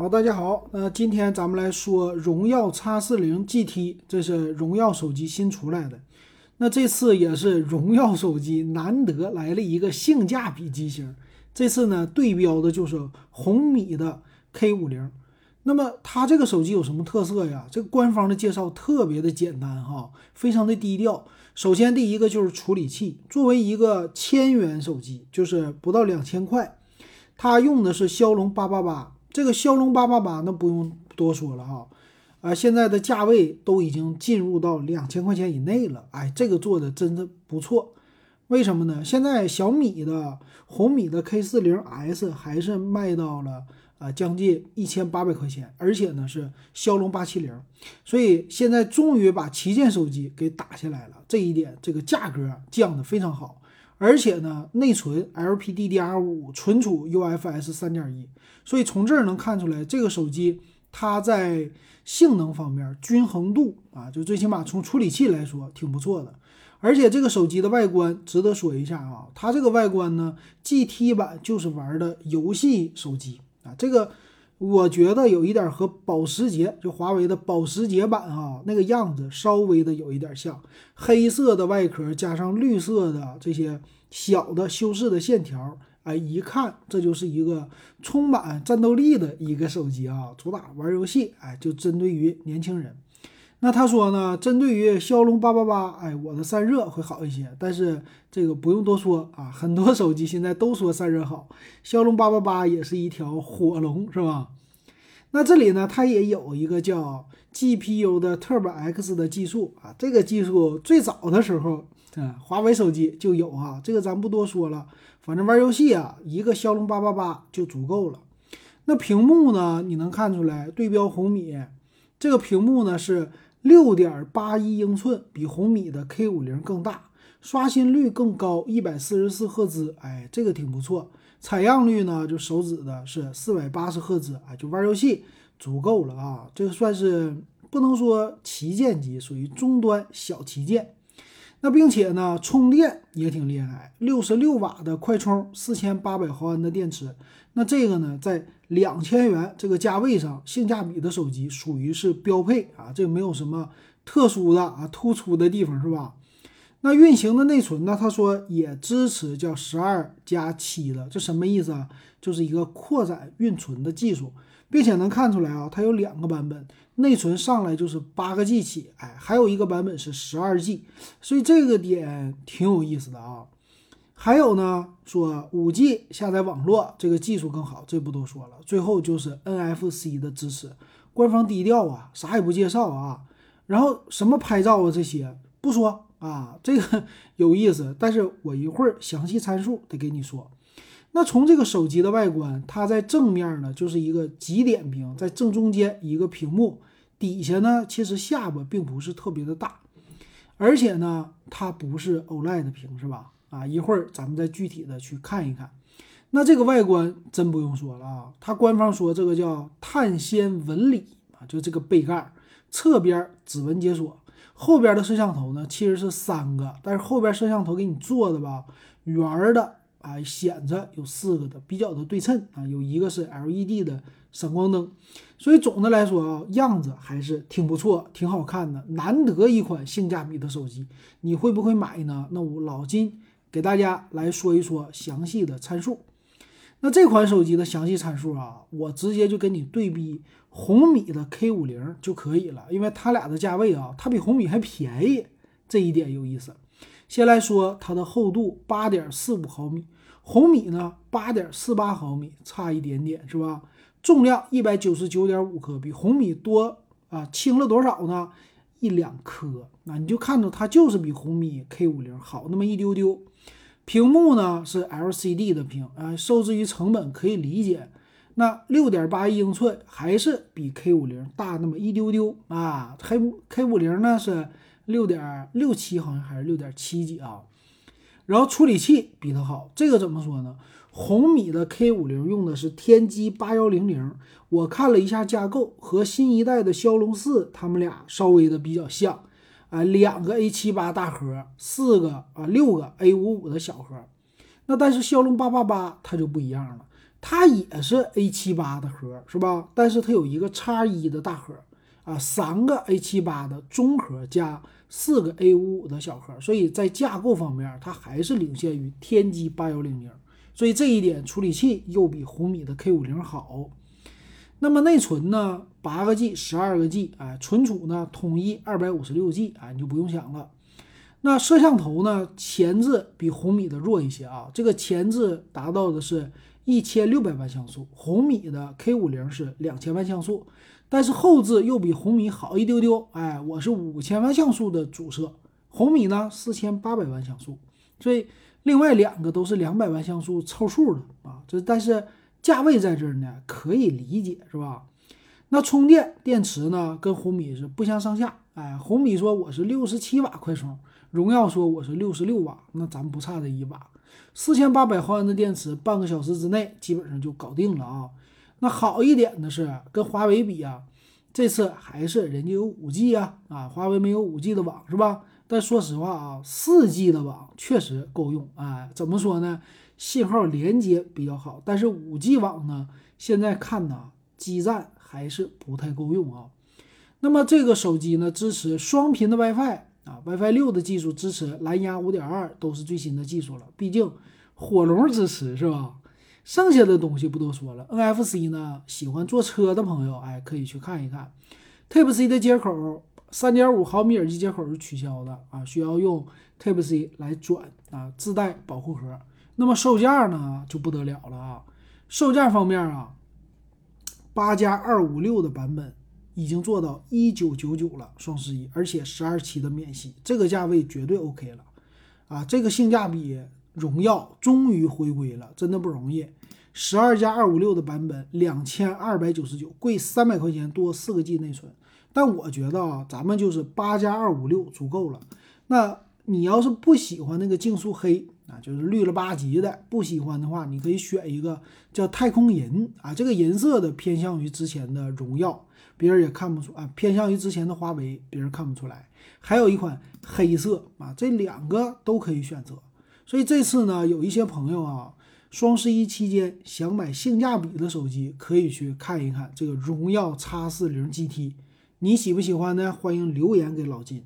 好，大家好，那今天咱们来说荣耀 X 四零 GT，这是荣耀手机新出来的。那这次也是荣耀手机难得来了一个性价比机型，这次呢对标的就是红米的 K 五零。那么它这个手机有什么特色呀？这个官方的介绍特别的简单哈，非常的低调。首先第一个就是处理器，作为一个千元手机，就是不到两千块，它用的是骁龙八八八。这个骁龙八八八那不用多说了哈，啊，现在的价位都已经进入到两千块钱以内了，哎，这个做的真的不错。为什么呢？现在小米的红米的 K 四零 S 还是卖到了啊将近一千八百块钱，而且呢是骁龙八七零，所以现在终于把旗舰手机给打下来了，这一点这个价格降的非常好。而且呢，内存 LPDDR5，存储 UFS 三点一，所以从这儿能看出来，这个手机它在性能方面均衡度啊，就最起码从处理器来说挺不错的。而且这个手机的外观值得说一下啊，它这个外观呢，GT 版就是玩的游戏手机啊，这个。我觉得有一点和保时捷，就华为的保时捷版哈，那个样子稍微的有一点像，黑色的外壳加上绿色的这些小的修饰的线条，哎，一看这就是一个充满战斗力的一个手机啊，主打玩游戏，哎，就针对于年轻人。那他说呢，针对于骁龙八八八，哎，我的散热会好一些，但是这个不用多说啊，很多手机现在都说散热好，骁龙八八八也是一条火龙，是吧？那这里呢，它也有一个叫 GPU 的 Turbo X 的技术啊，这个技术最早的时候啊，华为手机就有啊，这个咱不多说了，反正玩游戏啊，一个骁龙八八八就足够了。那屏幕呢，你能看出来对标红米，这个屏幕呢是。六点八一英寸，比红米的 K 五零更大，刷新率更高，一百四十四赫兹，哎，这个挺不错。采样率呢，就手指的是四百八十赫兹，哎，就玩游戏足够了啊。这个算是不能说旗舰机，属于中端小旗舰。那并且呢，充电也挺厉害，六十六瓦的快充，四千八百毫安的电池。那这个呢，在两千元这个价位上，性价比的手机属于是标配啊，这没有什么特殊的啊突出的地方是吧？那运行的内存呢？他说也支持叫十二加七的，这什么意思啊？就是一个扩展运存的技术，并且能看出来啊，它有两个版本。内存上来就是八个 G 起，哎，还有一个版本是十二 G，所以这个点挺有意思的啊。还有呢，说五 G 下载网络这个技术更好，这不都说了。最后就是 NFC 的支持，官方低调啊，啥也不介绍啊。然后什么拍照啊这些不说啊，这个 有意思，但是我一会儿详细参数得给你说。那从这个手机的外观，它在正面呢就是一个极点屏，在正中间一个屏幕。底下呢，其实下巴并不是特别的大，而且呢，它不是 OLED 屏，是吧？啊，一会儿咱们再具体的去看一看。那这个外观真不用说了啊，它官方说这个叫碳纤纹理啊，就这个背盖，侧边指纹解锁，后边的摄像头呢其实是三个，但是后边摄像头给你做的吧，圆的啊，显着有四个的，比较的对称啊，有一个是 LED 的。闪光灯，所以总的来说啊，样子还是挺不错，挺好看的。难得一款性价比的手机，你会不会买呢？那我老金给大家来说一说详细的参数。那这款手机的详细参数啊，我直接就跟你对比红米的 K 五零就可以了，因为它俩的价位啊，它比红米还便宜，这一点有意思。先来说它的厚度，八点四五毫米，红米呢八点四八毫米，差一点点是吧？重量一百九十九点五克，比红米多啊，轻了多少呢？一两克，那你就看着它就是比红米 K 五零好那么一丢丢。屏幕呢是 LCD 的屏，啊，受制于成本可以理解。那六点八一英寸还是比 K 五零大那么一丢丢啊。K K 五零呢是六点六七，好像还是六点七几啊。然后处理器比它好，这个怎么说呢？红米的 K 五零用的是天玑八幺零零，我看了一下架构，和新一代的骁龙四，它们俩稍微的比较像，啊，两个 A 七八大核，四个啊六个 A 五五的小核。那但是骁龙八八八它就不一样了，它也是 A 七八的核，是吧？但是它有一个叉一的大核啊，三个 A 七八的中核加四个 A 五五的小核，所以在架构方面，它还是领先于天玑八幺零零。所以这一点处理器又比红米的 K 五零好。那么内存呢？八个 G、十二个 G，哎，存储呢统一二百五十六 G，哎，你就不用想了。那摄像头呢？前置比红米的弱一些啊，这个前置达到的是一千六百万像素，红米的 K 五零是两千万像素，但是后置又比红米好一丢丢，哎，我是五千万像素的主摄，红米呢四千八百万像素，所以另外两个都是两百万像素凑数的啊，这但是。价位在这儿呢，可以理解是吧？那充电电池呢，跟红米是不相上下。哎，红米说我是六十七瓦快充，荣耀说我是六十六瓦，那咱不差这一瓦。四千八百毫安的电池，半个小时之内基本上就搞定了啊。那好一点的是，跟华为比啊，这次还是人家有五 G 啊，啊，华为没有五 G 的网是吧？但说实话啊，四 G 的网确实够用。哎，怎么说呢？信号连接比较好，但是五 G 网呢，现在看呢，基站还是不太够用啊。那么这个手机呢，支持双频的 WiFi 啊，WiFi 六的技术支持，蓝牙五点二都是最新的技术了。毕竟火龙支持是吧？剩下的东西不多说了。NFC 呢，喜欢坐车的朋友哎，可以去看一看。Type C 的接口，三点五毫米耳机接口是取消的啊，需要用 Type C 来转啊，自带保护盒。那么售价呢就不得了了啊！售价方面啊，八加二五六的版本已经做到一九九九了，双十一，而且十二期的免息，这个价位绝对 OK 了啊！这个性价比，荣耀终于回归了，真的不容易。十二加二五六的版本两千二百九十九，贵三百块钱，多四个 G 内存。但我觉得啊，咱们就是八加二五六足够了。那你要是不喜欢那个竞速黑，啊，就是绿了吧唧的，不喜欢的话，你可以选一个叫太空银啊，这个银色的偏向于之前的荣耀，别人也看不出啊，偏向于之前的华为，别人看不出来。还有一款黑色啊，这两个都可以选择。所以这次呢，有一些朋友啊，双十一期间想买性价比的手机，可以去看一看这个荣耀 X40GT 你喜不喜欢呢？欢迎留言给老金。